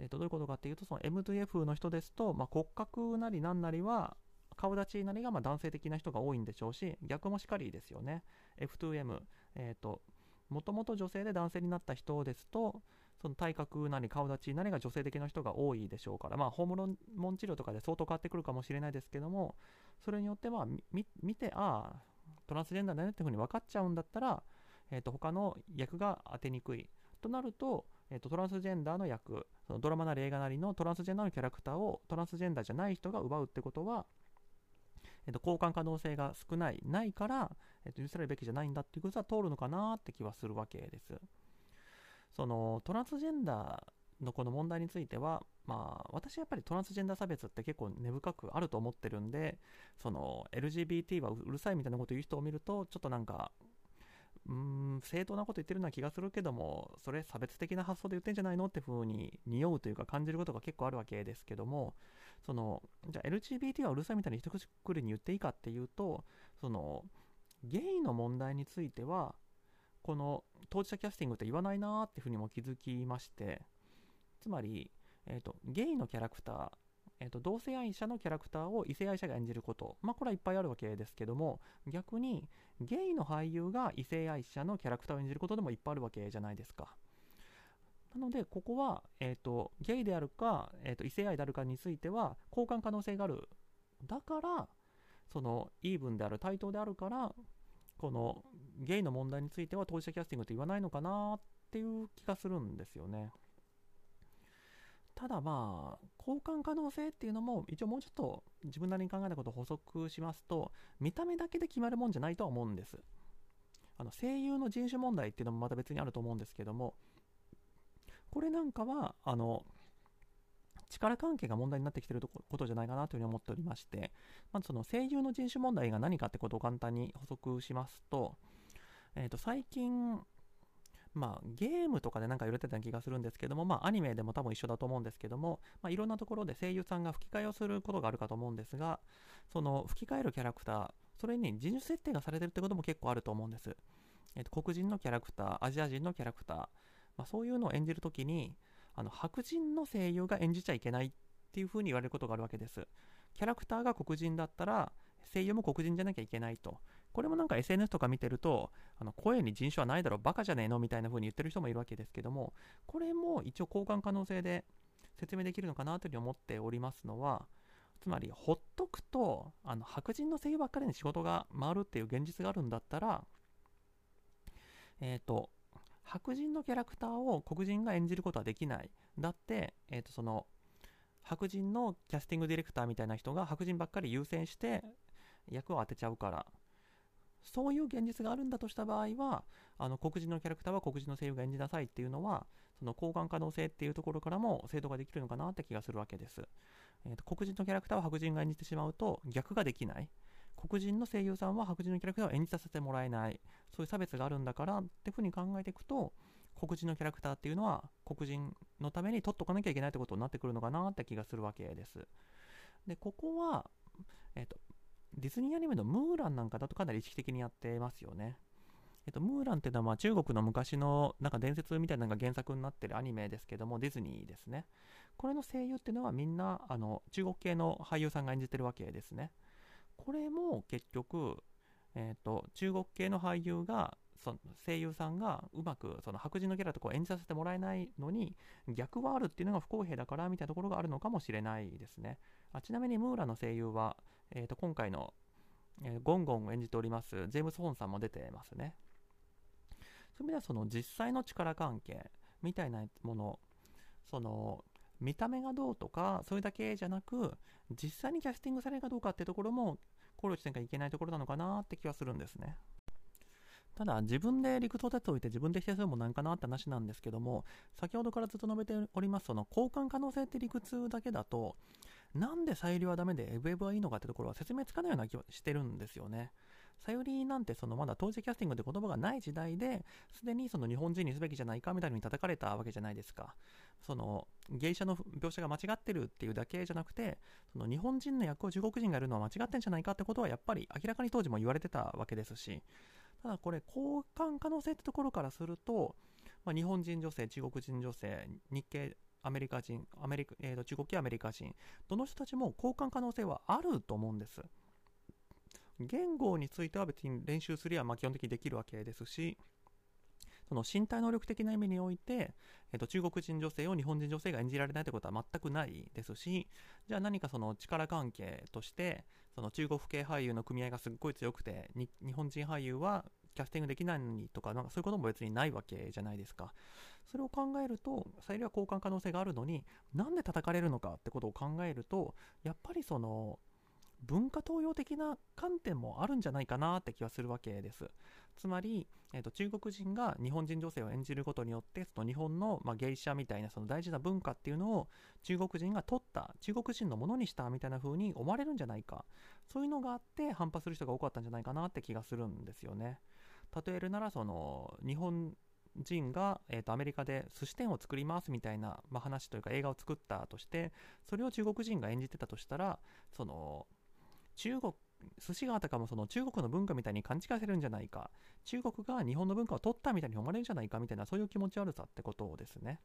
でどういうことかっていうと、その M2F の人ですと、まあ、骨格なりなんなりは、顔立ちなりがま男性的な人が多いんでしょうし、逆もしかりですよね。F2M、えっ、ー、と、もともと女性で男性になった人ですと、その体格なり顔立ちなりが女性的な人が多いでしょうから、まあ、ホルモン治療とかで相当変わってくるかもしれないですけども、それによってまあ見て、ああ、トランスジェンダーだねっていうふうに分かっちゃうんだったら、えー、と他の役が当てにくいとなると,、えー、とトランスジェンダーの役そのドラマなり映画なりのトランスジェンダーのキャラクターをトランスジェンダーじゃない人が奪うってことは、えー、と交換可能性が少ないないから、えー、と許されるべきじゃないんだっていうことは通るのかなって気はするわけです。そのトランスジェンダーのこの問題についてはまあ、私やっぱりトランスジェンダー差別って結構根深くあると思ってるんで、その LGBT はうるさいみたいなこと言う人を見ると、ちょっとなんか、うーん、正当なこと言ってるような気がするけども、それ差別的な発想で言ってんじゃないのって風に匂うというか感じることが結構あるわけですけども、その、じゃあ LGBT はうるさいみたいに一口くりに言っていいかっていうと、その、ゲイの問題については、この当事者キャスティングって言わないなーっていうふうにも気づきまして、つまり、えーと、ゲイのキャラクター、えーと、同性愛者のキャラクターを異性愛者が演じること、まあ、これはいっぱいあるわけですけども逆にゲイの俳優が異性愛者のキャラクターを演じることでもいっぱいあるわけじゃないですか。なので、ここは、えーと、ゲイであるか、えーと異性愛であるかについては交換可能性がある。だから、そのイーブンである、対等であるから、このゲイの問題については当事者キャスティングって言わないのかなっていう気がするんですよね。ただまあ、交換可能性っていうのも、一応もうちょっと自分なりに考えたことを補足しますと、見た目だけで決まるもんじゃないとは思うんです。あの声優の人種問題っていうのもまた別にあると思うんですけども、これなんかは、あの、力関係が問題になってきてることじゃないかなというふうに思っておりまして、まずその声優の人種問題が何かってことを簡単に補足しますと、えー、と最近、まあ、ゲームとかでなんか言われてた気がするんですけども、まあ、アニメでも多分一緒だと思うんですけども、まあ、いろんなところで声優さんが吹き替えをすることがあるかと思うんですが、その吹き替えるキャラクター、それに人種設定がされてるってことも結構あると思うんです。えっと、黒人のキャラクター、アジア人のキャラクター、まあ、そういうのを演じるときに、あの白人の声優が演じちゃいけないっていうふうに言われることがあるわけです。キャラクターが黒人だったら、声優も黒人じゃなきゃいけないと。これもなんか SNS とか見てると、あの声に人種はないだろ、バカじゃねえのみたいな風に言ってる人もいるわけですけども、これも一応交換可能性で説明できるのかなというふうに思っておりますのは、つまり、ほっとくと、あの白人の声優ばっかりに仕事が回るっていう現実があるんだったら、えっ、ー、と、白人のキャラクターを黒人が演じることはできない。だって、えっ、ー、と、その、白人のキャスティングディレクターみたいな人が白人ばっかり優先して役を当てちゃうからそういう現実があるんだとした場合は、あの黒人のキャラクターは黒人の声優が演じなさいっていうのは、その交換可能性っていうところからも制度ができるのかなって気がするわけです。えーと、黒人のキャラクターは白人が演じてしまうと逆ができない。黒人の声優さんは白人のキャラクターを演じさせてもらえない。そういう差別があるんだからっていうふうに考えていくと、黒人のキャラクターっていうのは黒人のために取っとかなきゃいけないってことになってくるのかなって気がするわけです。で、ここは、えっ、ー、と、ディズニーアニメのムーランなんかだとかなり意識的にやってますよね。えっと、ムーランっていうのはまあ中国の昔のなんか伝説みたいなのが原作になってるアニメですけども、ディズニーですね。これの声優っていうのはみんなあの中国系の俳優さんが演じてるわけですね。これも結局、えっと、中国系の俳優がその声優さんがうまくその白人のキャラとかを演じさせてもらえないのに逆はあるっていうのが不公平だからみたいなところがあるのかもしれないですね。あちなみにムーランの声優はえー、と今回の、えー、ゴンゴンを演じておりますジェームス・ホーンさんも出てますね。そういう意味ではその実際の力関係みたいなもの、その見た目がどうとか、それだけじゃなく、実際にキャスティングされるかどうかっていうところも考慮しなきゃいけないところなのかなって気がするんですね。ただ、自分で理屈を立てておいて自分で否定するもなんかなって話なんですけども、先ほどからずっと述べております、その交換可能性って理屈だけだと、なんでさゆりはダメでエブエブはいいのかってところは説明つかないような気はしてるんですよね。さゆりなんてそのまだ当時キャスティングって言葉がない時代ですでにその日本人にすべきじゃないかみたいに叩かれたわけじゃないですか。その芸者の描写が間違ってるっていうだけじゃなくてその日本人の役を中国人がやるのは間違ってんじゃないかってことはやっぱり明らかに当時も言われてたわけですしただこれ交換可能性ってところからすると、まあ、日本人女性中国人女性日系アメリカ人、アメリカえーと、中国系アメリカ人、どの人たちも交換可能性はあると思うんです。言語については別に練習すりゃま基本的にできるわけですし、その身体能力的な意味において、えーと、中国人女性を日本人女性が演じられないということは全くないですし、じゃあ何かその力関係として、その中国系俳優の組合がすっごい強くて、日本人俳優はキャスティングできないのにとか、なんかそういうことも別にないわけじゃないですか。それを考えると、サイリは交換可能性があるのに、なんで叩かれるのかってことを考えると、やっぱりその、文化東洋的な観点もあるんじゃないかなって気はするわけです。つまり、えーと、中国人が日本人女性を演じることによってその日本の、まあ、芸者みたいなその大事な文化っていうのを中国人が取った中国人のものにしたみたいな風に思われるんじゃないかそういうのがあって反発する人が多かったんじゃないかなって気がするんですよね。例えるならその日本人が、えー、とアメリカで寿司店を作りますみたいな、まあ、話というか映画を作ったとしてそれを中国人が演じてたとしたらその中国寿司があたかもその中国の文化みたいに勘違いされるんじゃないか。中国が日本の文化を取ったみたいに思われるんじゃないかみたいなそういう気持ち悪さってことをですね。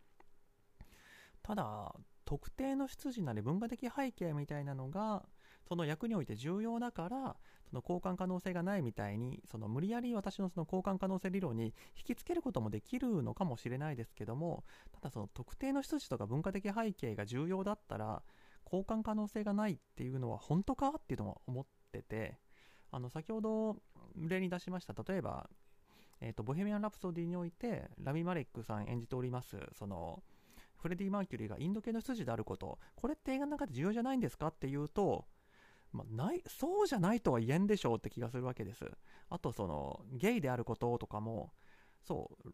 ただ特定の出自なり文化的背景みたいなのがその役において重要だからその交換可能性がないみたいにその無理やり私のその交換可能性理論に引きつけることもできるのかもしれないですけどもただその特定の出自とか文化的背景が重要だったら交換可能性がないっていうのは本当かっていうのは思っててあの先ほど例に出しました例えば、えーと、ボヘミアン・ラプソディにおいてラミ・マレックさん演じておりますそのフレディ・マーキュリーがインド系の出自であることこれって映画の中で重要じゃないんですかっていうとまあ、ないそうじゃないとは言えんでしょうって気がするわけです。あとそのゲイであることとかもそう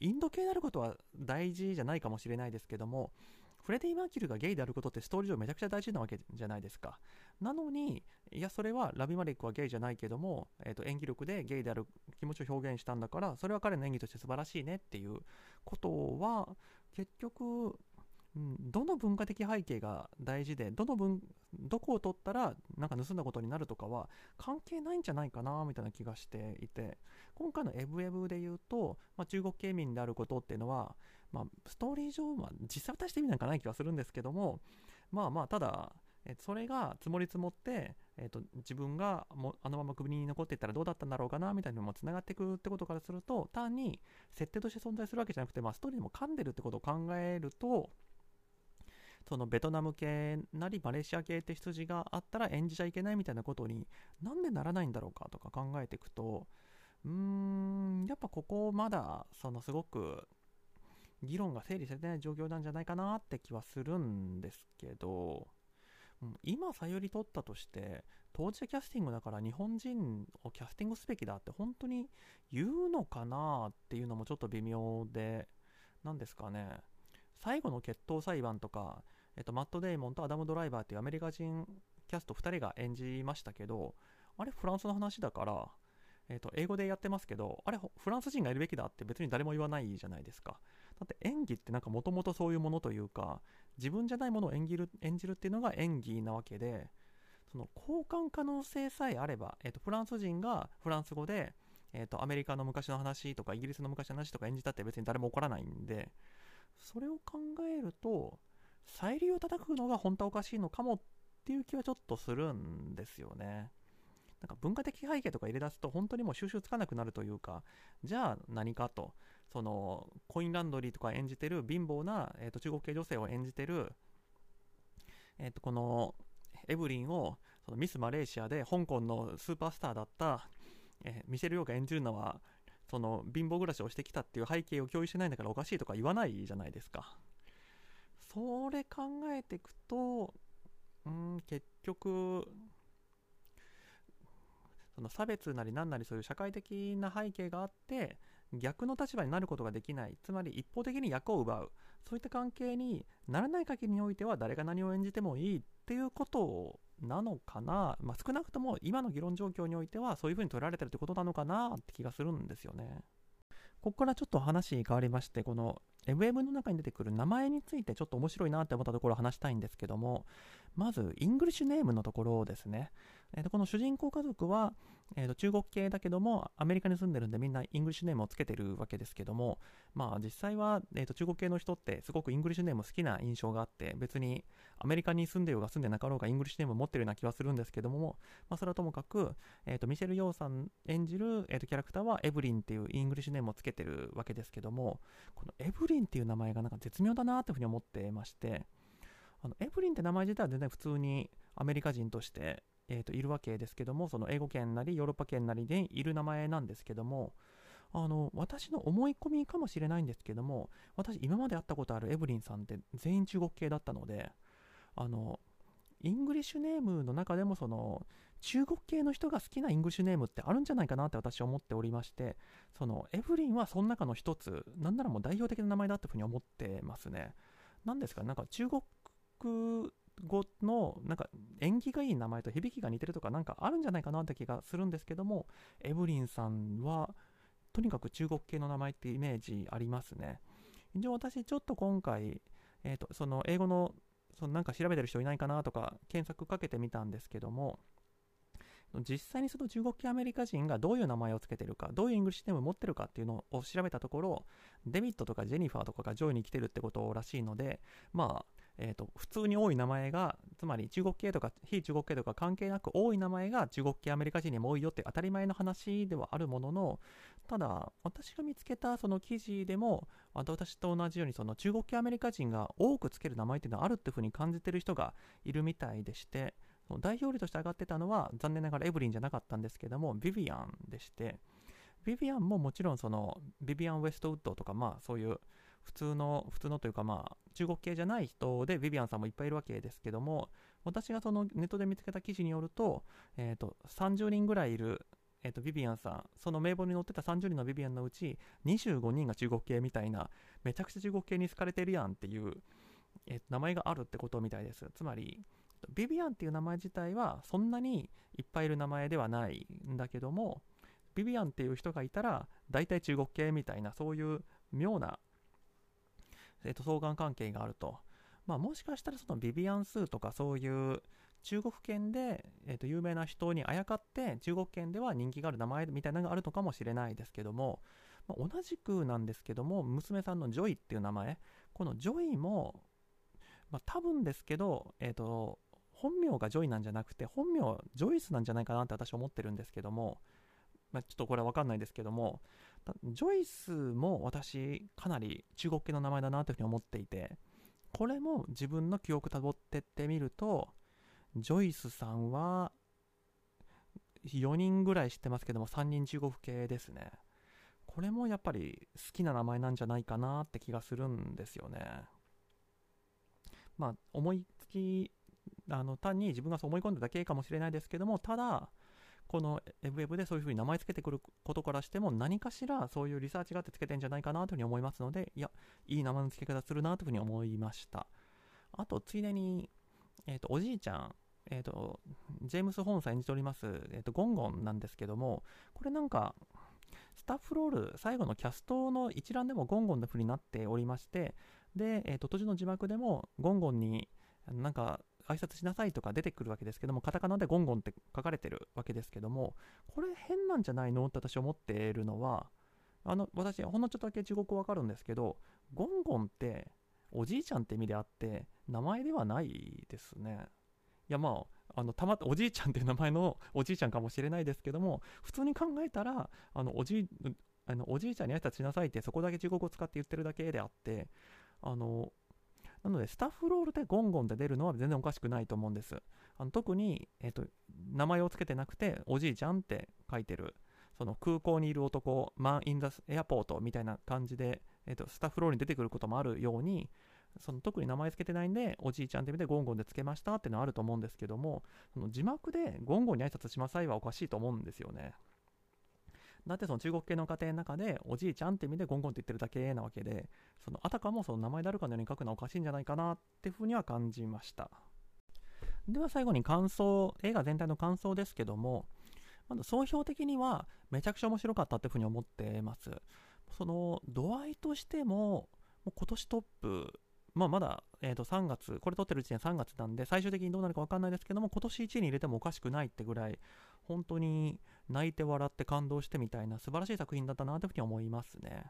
インド系であることは大事じゃないかもしれないですけどもフレディ・マーキュリーがゲイであることってストーリー上めちゃくちゃ大事なわけじゃないですか。なのに、いや、それはラビ・マレックはゲイじゃないけども、えー、と演技力でゲイである気持ちを表現したんだから、それは彼の演技として素晴らしいねっていうことは、結局、うん、どの文化的背景が大事でどの文どこを取ったらなんか盗んだことになるとかは関係ないんじゃないかなみたいな気がしていて今回のエブエブで言うと、まあ、中国系民であることっていうのは、まあ、ストーリー上、まあ、実際渡してみなんかない気がするんですけどもまあまあただそれが積もり積もって、えーと、自分がもあのまま首に残っていったらどうだったんだろうかなみたいなのもつながっていくってことからすると単に設定として存在するわけじゃなくて、まあ、ストーリーも噛んでるってことを考えるとそのベトナム系なりマレーシア系って羊があったら演じちゃいけないみたいなことになんでならないんだろうかとか考えていくとうーんやっぱここまだそのすごく議論が整理されてない状況なんじゃないかなって気はするんですけど今さより取ったとして当事者キャスティングだから日本人をキャスティングすべきだって本当に言うのかなっていうのもちょっと微妙で何ですかね。最後の決闘裁判とかえっと、マット・デイモンとアダム・ドライバーっていうアメリカ人キャスト2人が演じましたけど、あれフランスの話だから、えっと、英語でやってますけど、あれフランス人がいるべきだって別に誰も言わないじゃないですか。だって演技ってなんかもともとそういうものというか、自分じゃないものを演じる演じるっていうのが演技なわけで、その交換可能性さえあれば、えっと、フランス人がフランス語で、えっと、アメリカの昔の話とかイギリスの昔の話とか演じたって別に誰も怒らないんで、それを考えると、再利用叩くのが本当はおかしいのかもっていう気はちょっとするんですよね。なんか文化的背景とか入れ出すと本当にもう収集つかなくなるというか、じゃあ何かと、そのコインランドリーとか演じてる貧乏な、えー、と中国系女性を演じてる、えー、とこのエブリンをそのミス・マレーシアで香港のスーパースターだった、えー、ミシェル・ヨーが演じるのはその貧乏暮らしをしてきたっていう背景を共有してないんだからおかしいとか言わないじゃないですか。それ考えていくと、うん、結局、その差別なり何なりそういう社会的な背景があって逆の立場になることができない。つまり一方的に役を奪う。そういった関係にならない限りにおいては誰が何を演じてもいいっていうことなのかな、まあ、少なくとも今の議論状況においてはそういうふうに取られてるってことなのかなって気がするんですよね。ここからちょっと話変わりましてこの MM の中に出てくる名前についてちょっと面白いなって思ったところを話したいんですけども、まず、 English name のところですね。えー、とこの主人公家族は、えー、と中国系だけども、アメリカに住んでるんでみんな English name をつけてるわけですけども、まあ実際は、えー、と中国系の人ってすごく English name 好きな印象があって、別にアメリカに住んでようが住んでなかろうが English name 持ってるような気はするんですけども、まあそれはともかく、えー、とミシェル・ヨーさん演じる、えー、とキャラクターはエブリンっていう English name をつけてるわけですけども、このエブリンっていう名前がなんか絶妙だなというふうに思ってまして、あのエブリンって名前自体は全然普通にアメリカ人としてえー、といるわけですけども、その英語圏なりヨーロッパ圏なりでいる名前なんですけども、あの私の思い込みかもしれないんですけども、私、今まで会ったことあるエブリンさんって全員中国系だったので、あの English name の中でもその中国系の人が好きな English name ってあるんじゃないかなって私は思っておりましてそのエブリンはその中の一つなんならもう代表的な名前だっていうふうに思ってますね。なんですかなんか中国語のなんか縁起がいい名前と響きが似てるとかなんかあるんじゃないかなって気がするんですけどもエブリンさんはとにかく中国系の名前ってイメージありますね。一応私ちょっと今回、えーと、その英語のそのなんか調べてる人いないかなとか検索かけてみたんですけども実際にその中国系アメリカ人がどういう名前を付けてるか、どういう English name を持ってるかっていうのを調べたところ、デビットとかジェニファーとかが上位に来てるってことらしいので、まあ、えーと、普通に多い名前が、つまり中国系とか非中国系とか関係なく多い名前が中国系アメリカ人にも多いよって当たり前の話ではあるものの、ただ、私が見つけたその記事でも、私と同じようにその中国系アメリカ人が多くつける名前っていうのはあるっていうふうに感じてる人がいるみたいでして、代表例として上がってたのは、残念ながらエブリンじゃなかったんですけども、ビビアンでして、ビビアンももちろんそのビビアン・ウェストウッドとかまあそういう普通の普通のというかまあ中国系じゃない人でビビアンさんもいっぱいいるわけですけども私がそのネットで見つけた記事によると,、えー、と30人ぐらいいる、えー、とビビアンさんその名簿に載ってた30人のビビアンのうち25人が中国系みたいなめちゃくちゃ中国系に好かれてるやんっていうえー、名前があるってことみたいです。つまりビビアンっていう名前自体はそんなにいっぱいいる名前ではないんだけどもビビアンっていう人がいたら大体中国系みたいなそういう妙な、えー、と相関関係があると、まあ、もしかしたらそのビビアン・スーとかそういう中国圏で、えー、と有名な人にあやかって中国圏では人気がある名前みたいなのがあるのかもしれないですけども、まあ、同じくなんですけども娘さんのジョイっていう名前。このジョイも、まあ、多分ですけど、えーと、本名がジョイなんじゃなくて本名ジョイスなんじゃないかなって私思ってるんですけども、まあ、ちょっとこれは分かんないですけどもジョイスも私かなり中国系の名前だなというふうに思っていてこれも自分の記憶たどってってみるとジョイスさんは4人ぐらい知ってますけども3人中国系ですね。これもやっぱり好きな名前なんじゃないかなって気がするんですよね。まあ思いつきあの単に自分がそう思い込んでただけかもしれないですけどもただこのエブエブでそういうふうに名前つけてくることからしても何かしらそういうリサーチがあってつけてんじゃないかなというふうに思いますのでいやいい名前の付け方するなというふうに思いました。あとついでに、えーと、おじいちゃんえーと、ジェームス・ホーンさん演じております、えーと、ゴンゴンなんですけどもこれなんかスタッフロール最後のキャストの一覧でもゴンゴンのふうになっておりましてで、えーと、と途中の字幕でもゴンゴンになんか挨拶しなさいとか出てくるわけですけども、カタカナでゴンゴンって書かれてるわけですけども、これ変なんじゃないの？って私思っているのは、あの、私、ほんのちょっとだけ中国語わかるんですけど、ゴンゴンっておじいちゃんって意味であって、名前ではないですね。いや、まあ、あのたまおじいちゃんっていう名前の おじいちゃんかもしれないですけども、普通に考えたら、あのおじいあのおじいちゃんに挨拶しなさいって、そこだけ中国語を使って言ってるだけであって、あのなので、スタッフロールでゴンゴンって出るのは全然おかしくないと思うんです。あの特に、えーと、名前を付けてなくて、おじいちゃんって書いてる、その空港にいる男、マン・イン・ザ・エアポートみたいな感じで、えーと、スタッフロールに出てくることもあるように、その特に名前付けてないんで、おじいちゃんって意味でゴンゴンで付けましたってのはあると思うんですけども、その字幕でゴンゴンに挨拶しなさいはおかしいと思うんですよね。だってその中国系の家庭の中でおじいちゃんって意味でゴンゴンって言ってるだけなわけでそのあたかもその名前であるかのように書くのはおかしいんじゃないかなっていうふうには感じました。では最後に感想映画全体の感想ですけどもまず総評的にはめちゃくちゃ面白かったっていうふうに思ってます。その度合いとしてももう今年トップまあ、まだ、えー、と3月、これ撮ってるうち3月なんで、最終的にどうなるか分かんないですけども、今年1位に入れてもおかしくないってぐらい、本当に泣いて笑って感動してみたいな素晴らしい作品だったなというふうに思いますね。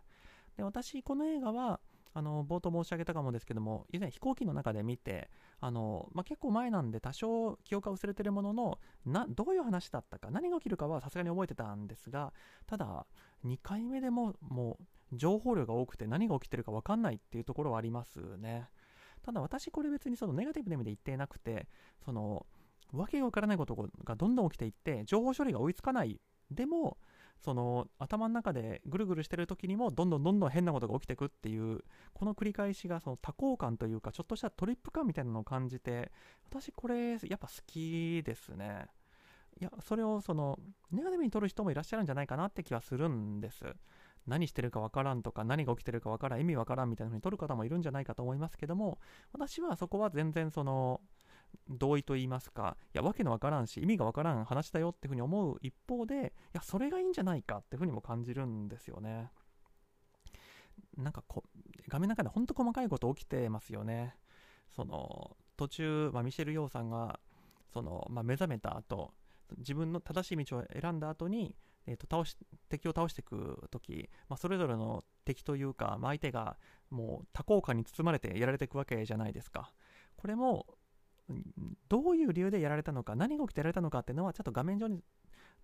で私、この映画は、あの冒頭申し上げたかもですけども、以前飛行機の中で見て、あのまあ、結構前なんで多少記憶が薄れてるもののな、どういう話だったか、何が起きるかはさすがに覚えてたんですが、ただ、2回目でももう情報量が多くて何が起きてるか分かんないっていうところはありますね。ただ私これ別にそのネガティブな意味で言っていなくて、そのわけが分からないことがどんどん起きていって情報処理が追いつかない。でもその頭の中でぐるぐるしてる時にもどんどんどんどん変なことが起きてくっていうこの繰り返しがその多幸感というかちょっとしたトリップ感みたいなのを感じて私これやっぱ好きですね。いやそれをそのネガティブに取る人もいらっしゃるんじゃないかなって気はするんです。何してるかわからんとか何が起きてるかわからん意味わからんみたいな風に取る方もいるんじゃないかと思いますけども私はそこは全然その同意と言いますか、いや、わけのわからんし、意味がわからん話だよっていうふうに思う一方で、いや、それがいいんじゃないかっていうふうにも感じるんですよね。なんかこ、画面の中で本当細かいこと起きてますよね。その、途中、まあ、ミシェル・ヨーさんが、その、まあ、目覚めた後、自分の正しい道を選んだ後に、えーと、倒し敵を倒していく時、まあ、それぞれの敵というか、まあ、相手がもう多幸感に包まれてやられていくわけじゃないですか。これもどういう理由でやられたのか、何が起きてやられたのかっていうのは、ちょっと画面上に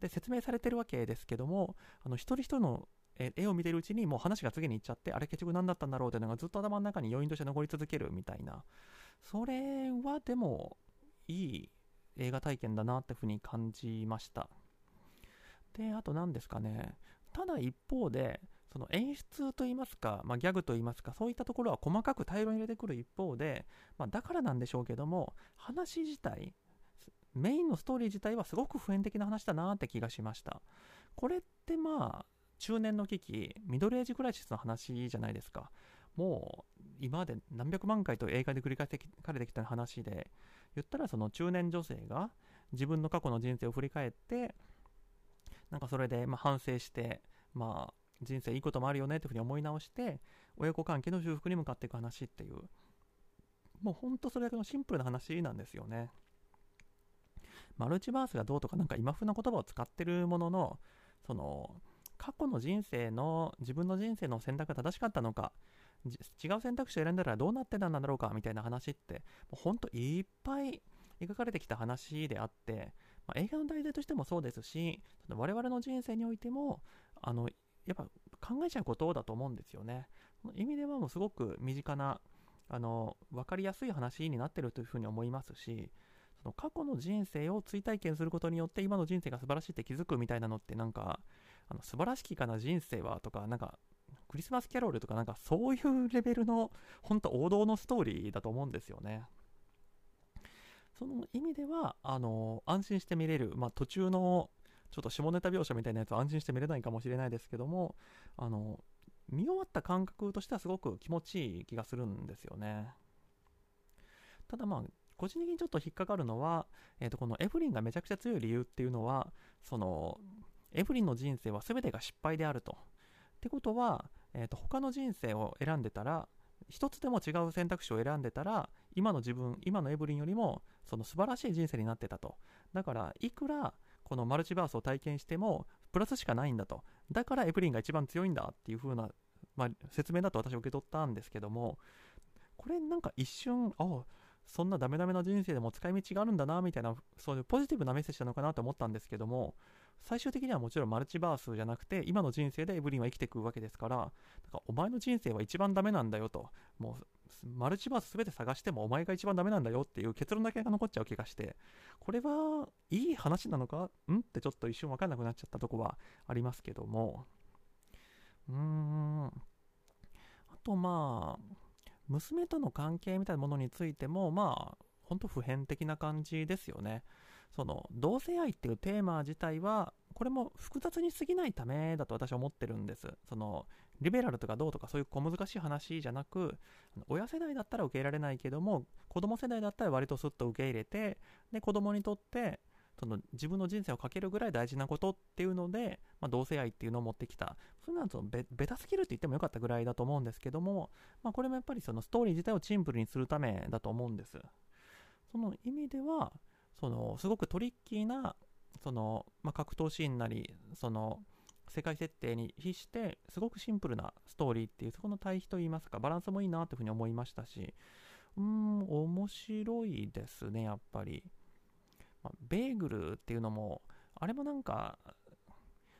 で説明されてるわけですけども、あの一人一人の絵を見てるうちにもう話が次に行っちゃって、あれ結局何だったんだろうっていうのがずっと頭の中に余韻として残り続けるみたいな、それはでもいい映画体験だなっていうふうに感じました。で、あと何ですかね、ただ一方で、その演出といいますか、まあ、ギャグといいますか、そういったところは細かく大量に入れてくる一方で、まあ、だからなんでしょうけども、話自体、メインのストーリー自体はすごく普遍的な話だなって気がしました。これってまあ、中年の危機、ミドルエイジクライシスの話じゃないですか。もう今まで何百万回と映画で繰り返されてきた話で言ったらその中年女性が自分の過去の人生を振り返ってなんかそれでま反省してまあ人生いいこともあるよねっていうふうに思い直して親子関係の修復に向かっていく話っていう。もうほんとそれだけのシンプルな話なんですよね。マルチバースがどうとかなんか今風な言葉を使ってるもののその過去の人生の自分の人生の選択が正しかったのか違う選択肢を選んだらどうなってたんだろうかみたいな話ってもうほんといっぱい描かれてきた話であって、まあ、映画の題材としてもそうですし我々の人生においてもあのやっぱ考えちゃうことだと思うんですよね。その意味ではもうすごく身近なあの分かりやすい話になってるというふうに思いますしその過去の人生を追体験することによって今の人生が素晴らしいって気づくみたいなのってなんかあの素晴らしきかな人生はとかなんかクリスマスキャロルとかなんかそういうレベルの本当王道のストーリーだと思うんですよね。その意味ではあの安心して見れる、まあ、途中のちょっと下ネタ描写みたいなやつは安心して見れないかもしれないですけどもあの見終わった感覚としてはすごく気持ちいい気がするんですよね。ただまあ個人的にちょっと引っかかるのは、えー、とこのエブリンがめちゃくちゃ強い理由っていうのはそのエブリンの人生は全てが失敗であると。ってことは、えー、と他の人生を選んでたら一つでも違う選択肢を選んでたら今の自分今のエブリンよりもその素晴らしい人生になってたとだからいくらこのマルチバースを体験してもプラスしかないんだと。だからエブリンが一番強いんだっていう風な、まあ、説明だと私は受け取ったんですけどもこれなんか一瞬あそんなダメダメな人生でも使い道があるんだなみたいなそういうポジティブなメッセージなのかなと思ったんですけども最終的にはもちろんマルチバースじゃなくて今の人生でエブリンは生きていくわけですからだかお前の人生は一番ダメなんだよと。もうマルチバース全て探してもお前が一番ダメなんだよっていう結論だけが残っちゃう気がしてこれはいい話なのか？ん？ってちょっと一瞬分かんなくなっちゃったとこはありますけども。うーん。あとまあ娘との関係みたいなものについてもまあ本当普遍的な感じですよね。その同性愛っていうテーマ自体はこれも複雑に過ぎないためだと私は思ってるんです。そのリベラルとかどうとかそういう小難しい話じゃなく親世代だったら受け入れられないけども子供世代だったら割とスッと受け入れてで子供にとってその自分の人生をかけるぐらい大事なことっていうので、まあ、同性愛っていうのを持ってきた。それなんとベベタすぎるって言ってもよかったぐらいだと思うんですけども、まあ、これもやっぱりそのストーリー自体をシンプルにするためだと思うんです。その意味ではそのすごくトリッキーなその、まあ、格闘シーンなりその世界設定に比してすごくシンプルなストーリーっていうそこの対比といいますかバランスもいいなというふうに思いましたしうん面白いですねやっぱり、まあ、ベーグルっていうのもあれもなんか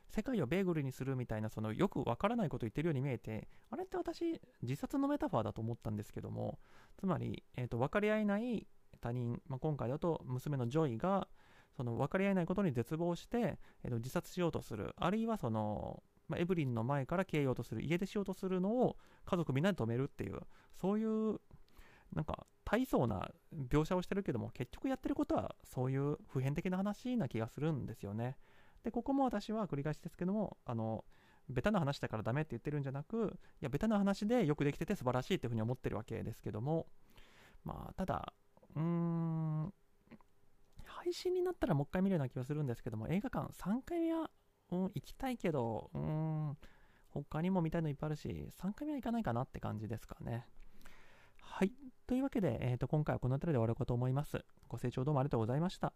世界をベーグルにするみたいなそのよくわからないことを言ってるように見えてあれって私自殺のメタファーだと思ったんですけどもつまり、えーと、分かり合えない他人、まあ、今回だと娘のジョイがその分かり合えないことに絶望して、えー、と自殺しようとする。あるいはその、まあ、エブリンの前から消えようとする家出しようとするのを家族みんなで止めるっていうそういうなんか大層な描写をしてるけども結局やってることはそういう普遍的な話な気がするんですよね。でここも私は繰り返しですけどもあのベタな話だからダメって言ってるんじゃなくいやベタな話でよくできてて素晴らしいっていうふうに思ってるわけですけどもまあただうーん、配信になったらもう一回見るような気がするんですけども、映画館3回目は、うん、行きたいけど、うん、他にも見たいのいっぱいあるし、3回目は行かないかなって感じですかね。はい。というわけで、えー、と今回はこの辺りで終わろうかと思います。ご清聴どうもありがとうございました。